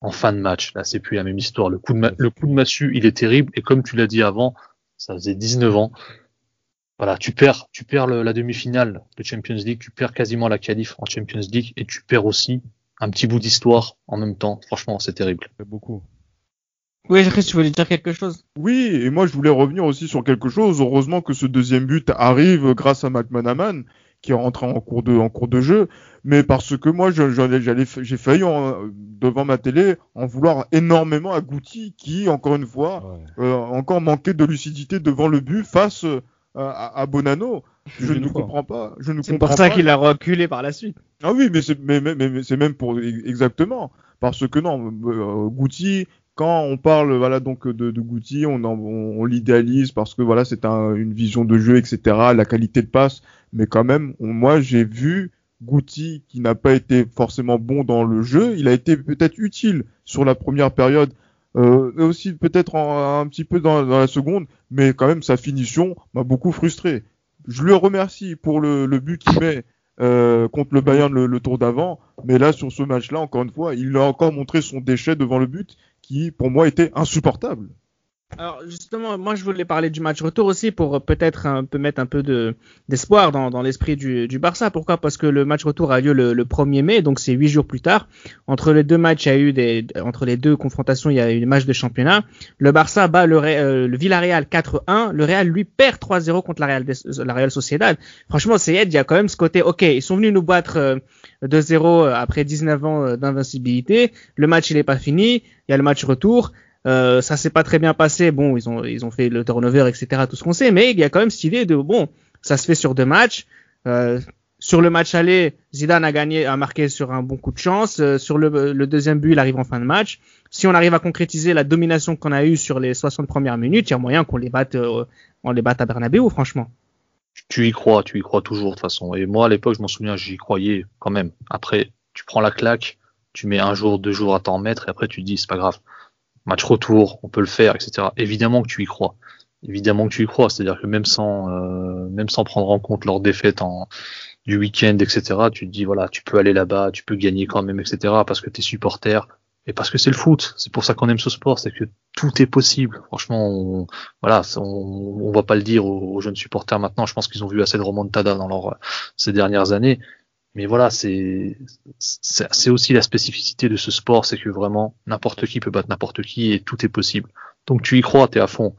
en fin de match, là, c'est plus la même histoire. Le coup de le coup de massue, il est terrible et comme tu l'as dit avant, ça faisait 19 ans. Voilà, tu perds, tu perds la demi-finale de Champions League, tu perds quasiment la qualif en Champions League et tu perds aussi un petit bout d'histoire en même temps. Franchement, c'est terrible. Beaucoup. Oui, Chris, tu voulais dire quelque chose Oui, et moi je voulais revenir aussi sur quelque chose. Heureusement que ce deuxième but arrive grâce à McManaman qui est rentré en cours de en cours de jeu, mais parce que moi j'allais j'ai failli devant ma télé en vouloir énormément à Goutti qui encore une fois euh, encore manquait de lucidité devant le but face euh, à, Bonanno. Je ne comprends pas. Je ne c'est pour ça qu'il a reculé par la suite. Ah oui, mais c'est mais, mais, c'est même pour exactement parce que non, euh, Goutti quand on parle voilà donc de, de Guti, on, on, l'idéalise parce que voilà c'est un, une vision de jeu etc, la qualité de passe, mais quand même moi j'ai vu Guti qui n'a pas été forcément bon dans le jeu, il a été peut-être utile sur la première période, euh, et aussi peut-être un petit peu dans, dans, la seconde, mais quand même sa finition m'a beaucoup frustré. Je le remercie pour le, le but qu'il met euh, contre le Bayern le, le tour d'avant, mais là sur ce match-là encore une fois, il a encore montré son déchet devant le but qui pour moi était insupportable. Alors justement, moi je voulais parler du match retour aussi pour peut-être un peu mettre un peu de d'espoir dans, dans l'esprit du, du Barça. Pourquoi? Parce que le match retour a lieu le, le 1er mai, donc c'est huit jours plus tard. Entre les deux matchs, il y a eu des entre les deux confrontations, il y a eu des matchs de championnat. Le Barça bat le, euh, le Villarreal 4-1. Le Real lui perd 3-0 contre la Real, Sociedad. Franchement, c'est il y a quand même ce côté. Ok, ils sont venus nous battre 2-0 euh, après 19 ans euh, d'invincibilité. Le match il est pas fini. Il y a le match retour. Euh, ça s'est pas très bien passé. Bon, ils ont ils ont fait le turnover, etc. Tout ce qu'on sait, mais il y a quand même cette idée de bon, ça se fait sur deux matchs. Euh, sur le match aller, Zidane a gagné, a marqué sur un bon coup de chance. Euh, sur le, deuxième but, il arrive en fin de match. Si on arrive à concrétiser la domination qu'on a eue sur les 60 premières minutes, il y a moyen qu'on les batte, on les batte à Bernabeu, franchement. Tu y crois, tu y crois toujours de toute façon. Et moi, à l'époque, je m'en souviens, j'y croyais quand même. Après, tu prends la claque, tu mets un jour, deux jours à t'en mettre, et après tu te dis c'est pas grave. Match retour, on peut le faire, etc. Évidemment que tu y crois. Évidemment que tu y crois. C'est-à-dire que même sans, euh, même sans prendre en compte leur défaite en, du week-end, etc., tu te dis voilà, tu peux aller là-bas, tu peux gagner quand même, etc. Parce que t'es supporter et parce que c'est le foot. C'est pour ça qu'on aime ce sport, c'est que tout est possible. Franchement, on, voilà, on, va pas le dire aux, jeunes supporters maintenant. Je pense qu'ils ont vu assez de remontada dans leur, ces dernières années. Mais voilà, c'est c'est aussi la spécificité de ce sport, c'est que vraiment n'importe qui peut battre n'importe qui et tout est possible. Donc tu y crois, t'es à fond.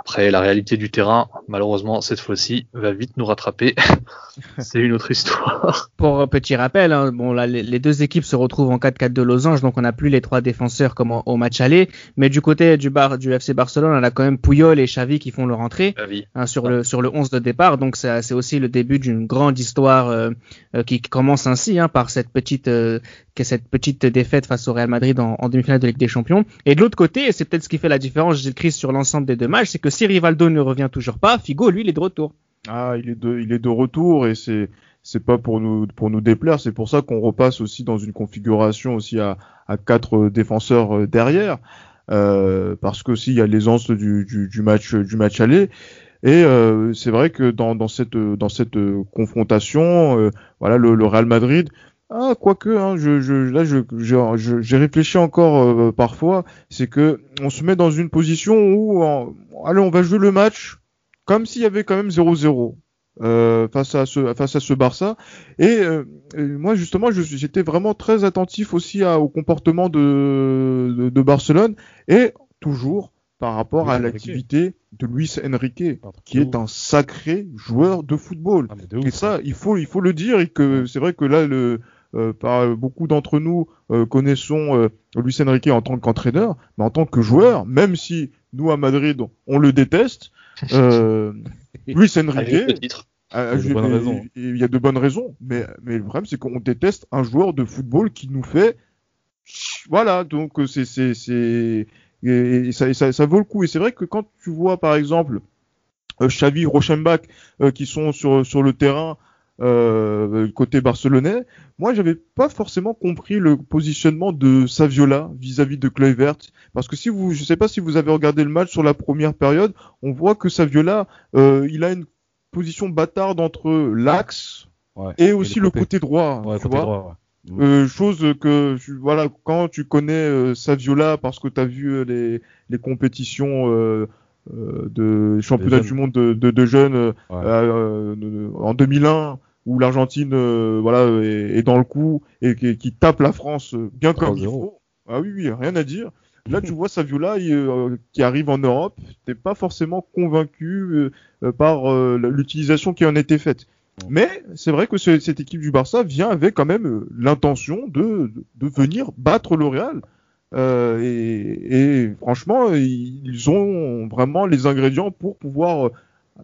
Après, la réalité du terrain, malheureusement, cette fois-ci, va vite nous rattraper. *laughs* c'est une autre histoire. Pour un petit rappel, hein, bon là, les, deux équipes se retrouvent en 4-4 de losange, donc on n'a plus les trois défenseurs comme au match aller. Mais du côté du, bar, du FC Barcelone, on a quand même Puyol et Xavi qui font leur entrée hein, sur le sur le 11 de départ. Donc c'est aussi le début d'une grande histoire euh, euh, qui commence ainsi hein, par cette petite euh, cette petite défaite face au Real Madrid en, demi-finale de Ligue des Champions. Et de l'autre côté, c'est peut-être ce qui fait la différence, Gilles Christ, sur l'ensemble des deux matchs, c'est que si Rivaldo ne revient toujours pas, Figo, lui, il est de retour. Ah, il est de, retour et c'est, c'est pas pour nous, déplaire. C'est pour ça qu'on repasse aussi dans une configuration aussi à, quatre défenseurs euh, derrière, euh, parce que il y a l'aisance du, match, du aller. Et euh, c'est vrai que dans, cette, confrontation, euh, voilà, le, Real Madrid, ah, quoique, hein, je, je, là, je, j'ai réfléchi encore euh, parfois, c'est que on se met dans une position où, allez, on va jouer le match comme s'il y avait quand même 0-0 euh, face à ce face à ce Barça. Et, euh, moi, justement, j'étais vraiment très attentif aussi au comportement de, de, de, Barcelone et toujours par rapport à l'activité de Luis Enrique, qui est un sacré joueur de football. Ah, et ça, il faut il faut le dire et que c'est vrai que là le par beaucoup d'entre nous euh, connaissons euh, Luis Enrique en tant qu'entraîneur, mais en tant que joueur, même si nous à Madrid on le déteste, *laughs* euh, Luis Enrique, ah, il, y a il y a de bonnes raisons, mais, mais le problème c'est qu'on déteste un joueur de football qui nous fait, voilà, donc c'est c'est c'est et, ça, ça, ça vaut le coup. Et c'est vrai que quand tu vois par exemple Xavi, Rochenbach qui sont sur sur le terrain euh, côté barcelonais. Moi, j'avais pas forcément compris le positionnement de Saviola vis-à-vis de Kluivert, parce que si vous, je sais pas si vous avez regardé le match sur la première période, on voit que Saviola, euh, il a une position bâtarde entre l'axe et aussi le, côté, droit. tu vois euh, chose que voilà quand tu connais euh, Saviola parce que tu as vu euh, les, les compétitions euh, de championnat du monde de, de, de jeunes en 2001 où l'Argentine euh, voilà est, dans le coup et qui, tape la France bien comme il faut. Ah oui, oui, rien à dire. Là, *laughs* tu vois Saviola euh, qui arrive en Europe, t'es pas forcément convaincu euh, par l'utilisation qui en était faite. Mais c'est vrai que cette équipe du Barça vient avec quand même l'intention de, de, venir battre le Real. Et, et, franchement, ils ont vraiment les ingrédients pour pouvoir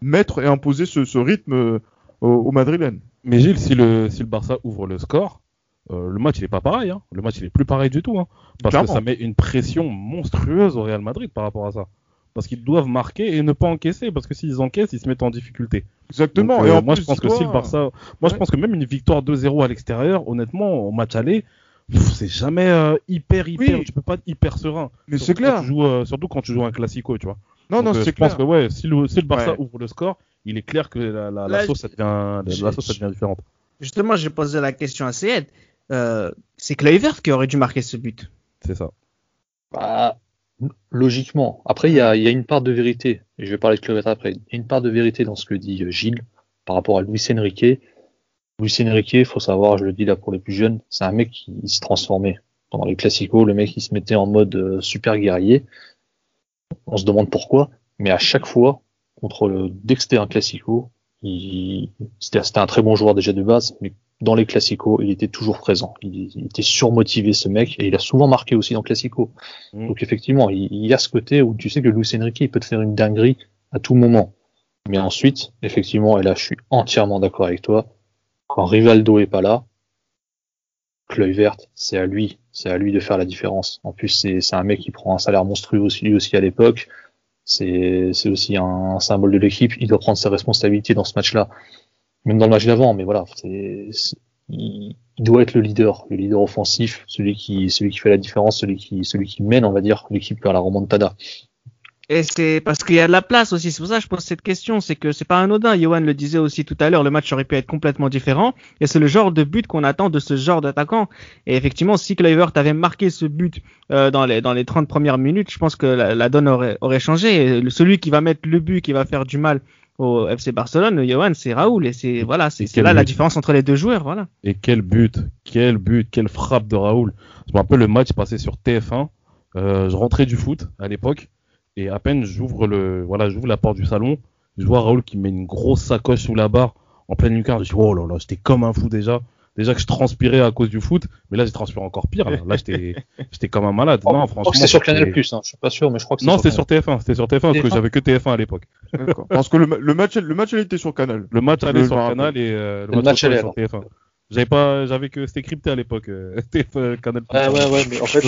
mettre et imposer ce, ce rythme au, Madrilène. Mais Gilles, si le, si le Barça ouvre le score, euh, le match il est pas pareil. Hein. Le match il est plus pareil du tout. Hein. Parce que ça met une pression monstrueuse au Real Madrid par rapport à ça. Parce qu'ils doivent marquer et ne pas encaisser. Parce que s'ils encaissent, ils se mettent en difficulté. Exactement. et euh, moi je pense que si le Barça, moi je pense que même une victoire 2-0 à l'extérieur, honnêtement, au match aller, c'est jamais euh, hyper hyper. Tu peux pas être hyper serein. Mais c'est clair. surtout quand tu joues un classico, tu vois. Non, non, c'est clair. Je pense que ouais, si le, si le Barça ouvre le score, il est clair que la, la, la sauce, ça devient, la sauce, ça devient différente. Justement, j'ai posé la question à Céed. Euh, c'est Kluivert qui aurait dû marquer ce but. C'est ça. Bah, logiquement. Après, il y a, y a, une part de vérité. Et je vais parler de Kluivert après. Il y a une part de vérité dans ce que dit euh, Gilles par rapport à Luis Enrique. Luis Enrique, faut savoir, je le dis là pour les plus jeunes, c'est un mec qui se transformait. Pendant les classicos, le mec il se mettait en mode euh, super guerrier. On se demande pourquoi, mais à chaque fois, contre le, dès que c'était un classico, c'était un très bon joueur déjà de base, mais dans les classicos, il était toujours présent. Il, était surmotivé ce mec et il a souvent marqué aussi dans classico. Mm. Donc effectivement, il, y a ce côté où tu sais que Luis Enrique il peut te faire une dinguerie à tout moment. Mais ensuite, effectivement, et là je suis entièrement d'accord avec toi, quand Rivaldo est pas là, Kluivert, c'est à lui, c'est à lui de faire la différence. En plus, c'est un mec qui prend un salaire monstrueux aussi, lui aussi à l'époque c'est aussi un, symbole de l'équipe. Il doit prendre ses responsabilités dans ce match-là, même dans le match d'avant. Mais voilà, c'est il, doit être le leader, le leader offensif, celui qui, celui qui fait la différence, celui qui, celui qui mène, on va dire, l'équipe vers la remontada. Et c'est parce qu'il y a de la place aussi. C'est pour ça que je pose cette question. C'est que c'est pas anodin. Johan le disait aussi tout à l'heure. Le match aurait pu être complètement différent. Et c'est le genre de but qu'on attend de ce genre d'attaquant. Et effectivement, si Kluivert avait marqué ce but euh, dans les dans les 30 premières minutes, je pense que la, donne aurait, aurait changé. Et celui qui va mettre le but, qui va faire du mal au FC Barcelone, Johan, c'est Raoul. Et c'est voilà, c'est là la différence entre les deux joueurs. Voilà. Et quel but, quel but, quelle frappe de Raoul. Je me rappelle le match passé sur TF1. Euh, je rentrais du foot à l'époque Et à peine j'ouvre le, voilà, j'ouvre la porte du salon, je vois Raoul qui met une grosse sacoche sous la barre en pleine lucarne. Je dis, oh là là, j'étais comme un fou déjà. Déjà que je transpirais à cause du foot, mais là j'ai transpiré encore pire. Là, là j'étais, *laughs* j'étais comme un malade. Oh, non, je crois franchement. que c'était sur Canal Plus, hein. je suis pas sûr, mais je crois que Non, c'était sur sur TF1. C'était sur TF1 parce que TF1. j'avais que TF1 à l'époque. Parce que le, ma- le match, le match, elle était sur Canal. Le match allait sur Canal et euh, Le match retour allait, sur TF1. J'avais pas, j'avais que c'était crypté à l'époque. euh, *laughs* TF1 Canal. Ouais, ouais, ouais, mais en fait,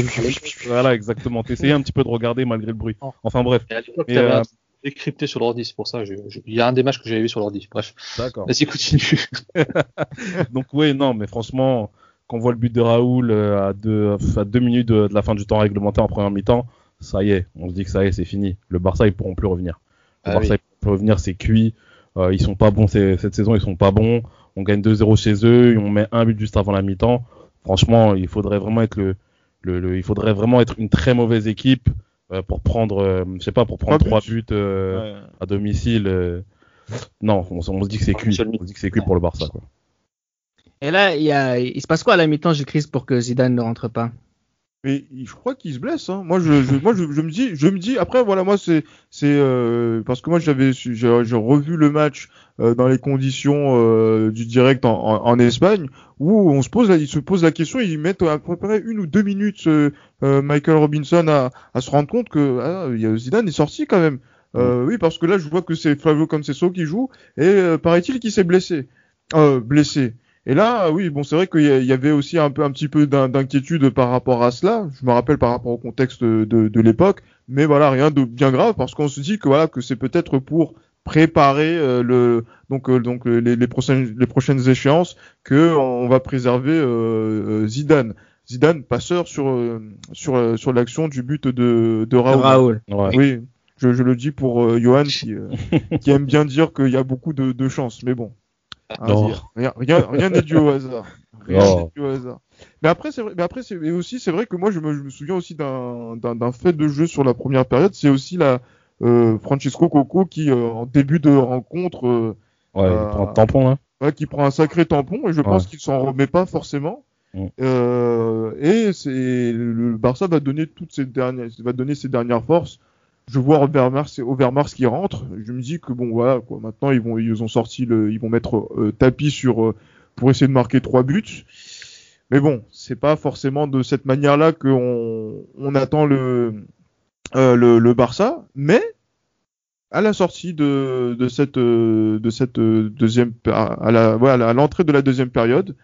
Voilà, exactement. T'essayais un petit peu de regarder malgré le bruit. Enfin bref. Et à l'époque, Et, t'avais euh, un décrypté sur l'ordi, c'est pour ça. je- je- Il y a un des matchs que j'avais vu sur l'ordi. Bref, D'accord. vas-y, continue. *laughs* Donc oui, non, mais franchement, quand on voit le but de Raoul euh, à deux, à deux minutes de, de la fin du temps réglementaire en première mi-temps, ça y est, on se dit que ça y est, c'est fini. Le Barça, ils pourront plus revenir. Le Ah Barça, oui. ils pourront plus revenir, c'est cuit. Euh, ils sont pas bons cette saison, ils sont pas bons. On gagne 2-0 chez eux, et on met un but juste avant la mi-temps. Franchement, il faudrait vraiment être le, le, le- il faudrait vraiment être une très mauvaise équipe euh, pour prendre, euh, je sais pas, pour prendre Trois buts. euh, Ouais. à domicile. euh. Non, on, se dit que c'est cuit. On se dit que c'est cuit pour le Barça. Quoi. Et là, il, y a, il se passe quoi à la mi-temps, Gilles Christ, pour que Zidane ne rentre pas? Mais je crois qu'il se blesse. Hein. Moi, je, je, moi, je, je me dis, je me dis. Après, voilà, moi, c'est, c'est euh, parce que moi, j'avais, su- j'ai, j'ai revu le match euh, dans les conditions euh, du direct en, en, en Espagne, où on se pose, la, il se pose la question, ils mettent à peu près une ou deux minutes, euh, euh, Michael Robinson à, à se rendre compte que ah, Zidane est sorti quand même. Euh, Oui, parce que là, je vois que c'est Flavio Conceição qui joue et euh, paraît-il qu'il s'est blessé, euh, blessé. Et là, oui, bon, c'est vrai qu'il y avait aussi un peu, un petit peu d'in- d'inquiétude par rapport à cela. Je me rappelle par rapport au contexte de, de l'époque, mais voilà, rien de bien grave parce qu'on se dit que voilà, que c'est peut-être pour préparer euh, le donc euh, donc euh, les, les prochaines les prochaines échéances que on va préserver euh, Zidane. Zidane passeur sur sur sur l'action du but de de Raoul. Raoul. Ouais. Oui, je, je le dis pour Johan qui, *laughs* qui aime bien dire qu'il y a beaucoup de, de chance, mais bon. Hein, Non. rien rien n'est dû au hasard. Rien n'est dû au hasard. Mais après c'est vrai, mais après c'est et aussi c'est vrai que moi je me, je me souviens aussi d'un d'un d'un fait de jeu sur la première période, c'est aussi la euh, Francesco Coco qui euh, en début de rencontre euh, Ouais, Euh, il prend un tampon ouais, qui prend un sacré tampon et je pense qu'il s'en remet pas forcément. Mm. Euh, et c'est le Barça va donner toutes ses dernières, va donner ses dernières forces. Je vois Overmars, Overmars qui rentre. Je me dis que bon voilà quoi. Maintenant ils vont ils ont sorti ils vont mettre euh, tapis sur euh, pour essayer de marquer trois buts. Mais bon, c'est pas forcément de cette manière-là qu'on on attend le, euh, le Barça. Mais à la sortie de, cette de cette deuxième à à l'entrée de la deuxième période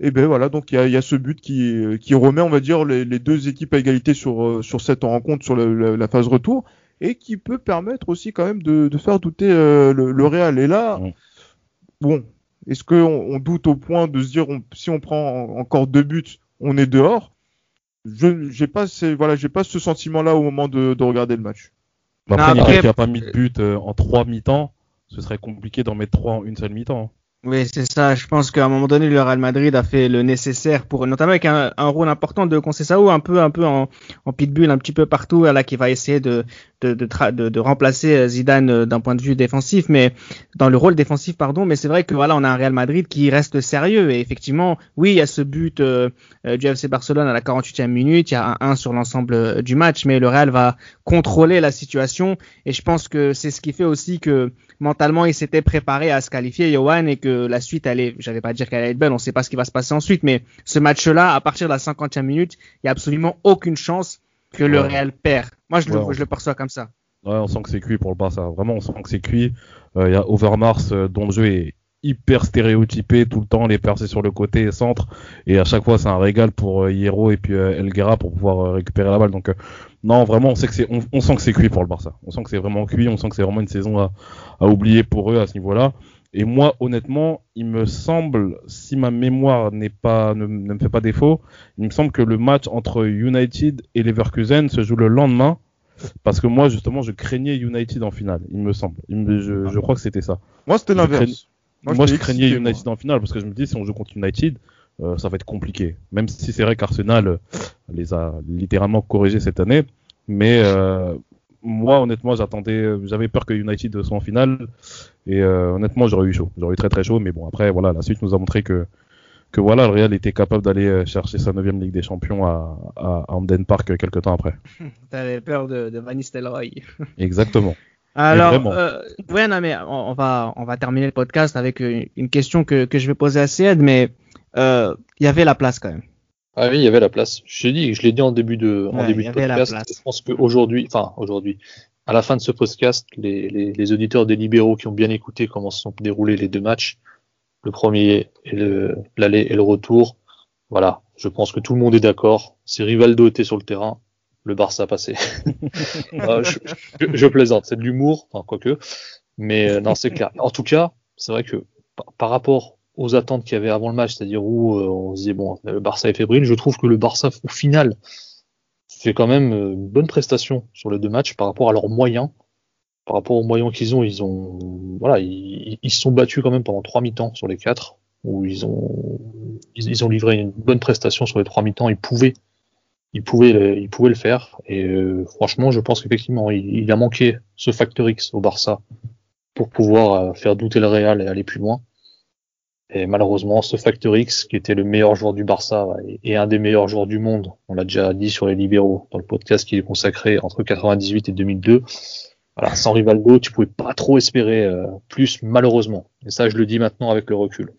et ben voilà donc il y a, il y a ce but qui qui remet on va dire les, les deux équipes à égalité sur euh, sur cette rencontre sur la, la phase retour et qui peut permettre aussi quand même de, de faire douter euh, le, le Real. Et là bon est-ce que on, doute au point de se dire on- si on prend en- encore deux buts on est dehors? Je j'ai pas ces, voilà j'ai pas ce sentiment là au moment de, de regarder le match. Bah, Non, Après, après- Nicolas qui a pas mis de but euh, en trois mi-temps, ce serait compliqué d'en mettre trois en une seule mi-temps. Oui, c'est ça. Je pense qu'à un moment donné, le Real Madrid a fait le nécessaire pour, notamment avec un, un rôle important de Conceição, un peu, un peu en, en pitbull, un petit peu partout, là, qui va essayer de, de, de, de, de remplacer euh, Zidane euh, d'un point de vue défensif, mais dans le rôle défensif, pardon. Mais c'est vrai que voilà, on a un Real Madrid qui reste sérieux et effectivement, oui, il y a ce but euh, euh, du FC Barcelone à la 48e minute, il y a un 1 sur l'ensemble du match, mais le Real va contrôler la situation et je pense que c'est ce qui fait aussi que mentalement il s'était préparé à se qualifier Johan et que la suite allait j'avais pas dire qu'elle allait être belle on sait pas ce qui va se passer ensuite mais ce match là à partir de la 50e minute il y a absolument aucune chance que le. Real perd moi je, Ouais, le, je le perçois comme ça Ouais, on sent que c'est cuit pour le Barça. Vraiment, on sent que c'est cuit. Euh, Il y a Overmars euh, dont le jeu est hyper stéréotypé tout le temps, les percées sur le côté et centre. Et à chaque fois, c'est un régal pour euh, Hierro et puis euh, Elguera pour pouvoir euh, récupérer la balle. Donc, non, vraiment, on sait que c'est, on, on sent que c'est cuit pour le Barça. On sent que c'est vraiment cuit. On sent que c'est vraiment une saison à, à oublier pour eux à ce niveau-là. Et moi, honnêtement, il me semble, si ma mémoire n'est pas, ne, ne me fait pas défaut, il me semble que le match entre United et Leverkusen se joue le lendemain. Parce que moi, justement, je craignais United en finale, il me semble. Il me- je, je crois que c'était ça. moi c'était l'inverse Moi, j'étais je craignais excité, moi. United en finale parce que je me dis, si on joue contre United, euh, ça va être compliqué. Même si c'est vrai qu'Arsenal euh, les a littéralement corrigés cette année. Mais euh, moi, honnêtement, j'attendais, euh, j'avais peur que United soit en finale. Et euh, honnêtement, j'aurais eu chaud. J'aurais eu très très chaud. Mais bon, après, voilà, la suite nous a montré que que voilà, le Real était capable d'aller euh, chercher sa neuvième Ligue des Champions à, à, Hamden Park euh, quelques temps après. *laughs* T'avais peur de, de Van Nistelrooy. Exactement. *laughs* Alors, euh, ouais, non, mais on, va, on va terminer le podcast avec une, question que, que je vais poser à Ced, mais il y avait la place quand même. Ah oui, il y avait la place. Je dit, je l'ai dit en début de, en début de podcast. Je pense qu'aujourd'hui, enfin aujourd'hui, à la fin de ce podcast, les, les, les, auditeurs des libéraux qui ont bien écouté comment se sont déroulés les deux matchs, le premier et l'aller et le retour, voilà, je pense que tout le monde est d'accord. Si Rivaldo était sur le terrain, le Barça a passé. *laughs* je, je, plaisante, c'est de l'humour, enfin quoique, mais euh, non, c'est clair. En tout cas, c'est vrai que par rapport aux attentes qu'il y avait avant le match, c'est-à-dire où euh, on se disait bon, le Barça est fébrile, je trouve que le Barça au final fait quand même euh, une bonne prestation sur les deux matchs par rapport à leurs moyens. Par rapport aux moyens qu'ils ont, ils ont voilà, ils, se sont battus quand même pendant trois mi-temps sur les quatre, où ils ont ils, ont livré une bonne prestation sur les trois mi-temps. Ils pouvaient ils pouvaient ils pouvaient le faire. Et euh, franchement, je pense qu'effectivement, il, il, a manqué ce facteur X au Barça pour pouvoir faire douter le Real et aller plus loin. Et malheureusement, ce Factor X, qui était le meilleur joueur du Barça et un des meilleurs joueurs du monde, on l'a déjà dit sur les libéraux dans le podcast qui est consacré entre 98 et 2002. Voilà, sans Rivaldo, tu pouvais pas trop espérer euh, plus, malheureusement. Et ça, je le dis maintenant avec le recul.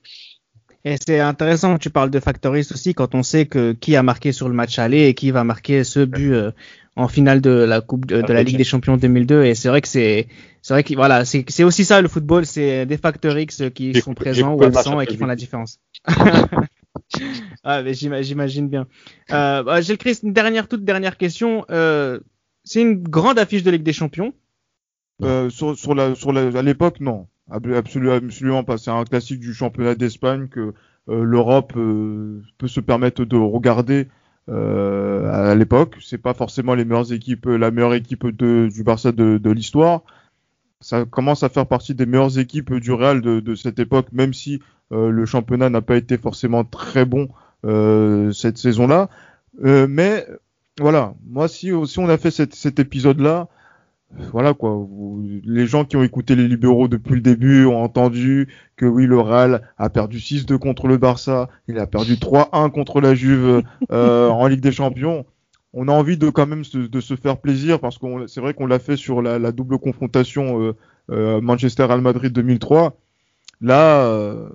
Et c'est intéressant que tu parles de Factor X aussi quand on sait que qui a marqué sur le match aller et qui va marquer ce but euh, en finale de la Coupe de, la Ligue des Champions 2002 et c'est vrai que c'est c'est vrai que voilà c'est c'est aussi ça le football c'est des facteurs X qui sont présents ou absents et qui font la différence. *laughs* ah, mais j'imagine bien. Euh, bah, Gilles Christ, une dernière toute dernière question. Euh, c'est une grande affiche de Ligue des Champions. Euh, sur, sur la sur la, à l'époque non absolument. C'est un classique du championnat d'Espagne que euh, l'Europe euh, peut se permettre de regarder euh, à l'époque. C'est pas forcément les meilleures équipes, la meilleure équipe du Barça de, l'histoire. Ça commence à faire partie des meilleures équipes du Real de, cette époque, même si le championnat n'a pas été forcément très bon cette saison-là. Mais voilà, moi si, on a fait cet épisode-là, voilà quoi. les gens qui ont écouté les libéraux depuis le début ont entendu que oui, le Real a perdu 6-2 contre le Barça, il a perdu 3-1 contre la Juve *laughs* euh, en Ligue des Champions. On a envie de quand même se, de se faire plaisir parce que c'est vrai qu'on l'a fait sur la, la double confrontation euh, euh, Manchester-Real Madrid 2003. Là, euh,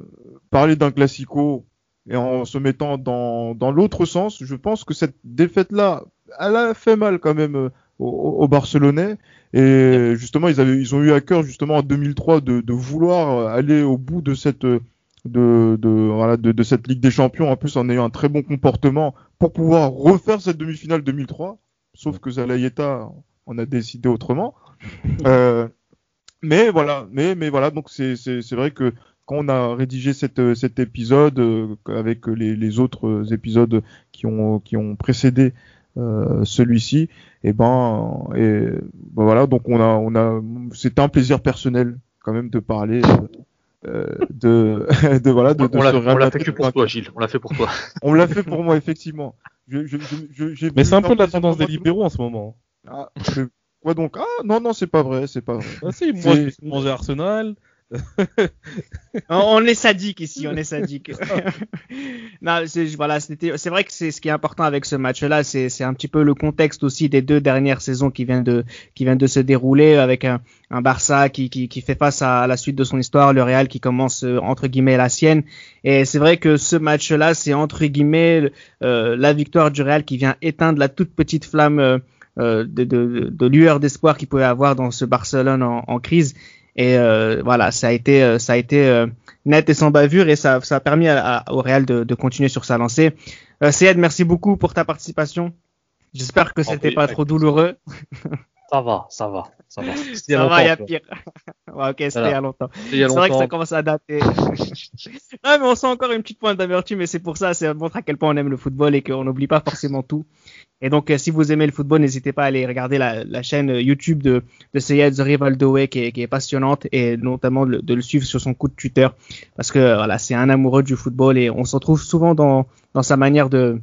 parler d'un classico et en se mettant dans, dans l'autre sens, je pense que cette défaite-là, elle a fait mal quand même aux, Barcelonais. Et justement, ils, avaient, ils ont eu à cœur justement en 2003 de, de vouloir aller au bout de cette de, de, voilà, de, de, cette Ligue des Champions, en plus en ayant un très bon comportement pour pouvoir refaire cette demi-finale 2003. Sauf que Zalayeta on a décidé autrement. *laughs* Euh, mais voilà, mais, mais voilà, donc c'est vrai que quand on a rédigé cette, cet épisode euh, avec les, les, autres épisodes qui ont, qui ont précédé euh, celui-ci, et eh ben, et ben voilà, donc on a, on a, c'était un plaisir personnel quand même de parler. Euh, de, *laughs* de voilà, de, de on l'a fait que pour toi, Gilles. On l'a fait pour toi. *laughs* on l'a fait pour moi, effectivement. Je, je, je, Mais c'est un peu la tendance des libéraux en ce moment. Ah, quoi donc? Ah non non, c'est pas vrai, c'est pas vrai. Ah si, moi, Arsenal *laughs* on est sadique ici, on est sadique. *laughs* non, c'est voilà, c'était, c'est vrai que c'est ce qui est important avec ce match-là, c'est, c'est un petit peu le contexte aussi des deux dernières saisons qui viennent de qui viennent de se dérouler avec un, un Barça qui, qui, qui fait face à, la suite de son histoire, le Real qui commence euh, entre guillemets la sienne. Et c'est vrai que ce match-là, c'est entre guillemets euh, la victoire du Real qui vient éteindre la toute petite flamme. Euh, de, de, de, lueur d'espoir qu'il pouvait avoir dans ce Barcelone en, en crise et euh, voilà, ça a été, euh, ça a été euh, net et sans bavure et ça, ça a permis à, au Real de, de, continuer sur sa lancée. Euh, merci beaucoup pour ta participation. J'espère que c'était pas trop douloureux. *laughs* Ça va, ça va, ça va. Ça va, il y a pire. *laughs* ouais, ok, c'était il y a longtemps. C'est vrai que ça commence à dater. *laughs* non, mais on sent encore une petite pointe d'amertume, mais c'est pour ça, ça montre à quel point on aime le football et qu'on n'oublie pas forcément tout. Et donc, euh, si vous aimez le football, n'hésitez pas à aller regarder la, la chaîne YouTube de, de Seyed The Rivaldo Way qui est, qui est passionnante et notamment de, de, le suivre sur son compte Twitter parce que voilà, c'est un amoureux du football et on se retrouve souvent dans, dans sa manière de,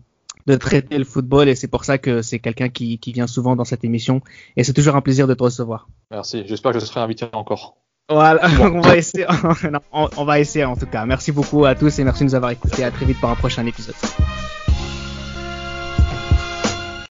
de traiter le football et c'est pour ça que c'est quelqu'un qui, qui vient souvent dans cette émission et c'est toujours un plaisir de te recevoir. Merci, j'espère que je serai invité encore. Voilà, *laughs* on va essayer. *laughs* non, on, on va essayer en tout cas. Merci beaucoup à tous et merci de nous avoir écoutés. À très vite pour un prochain épisode.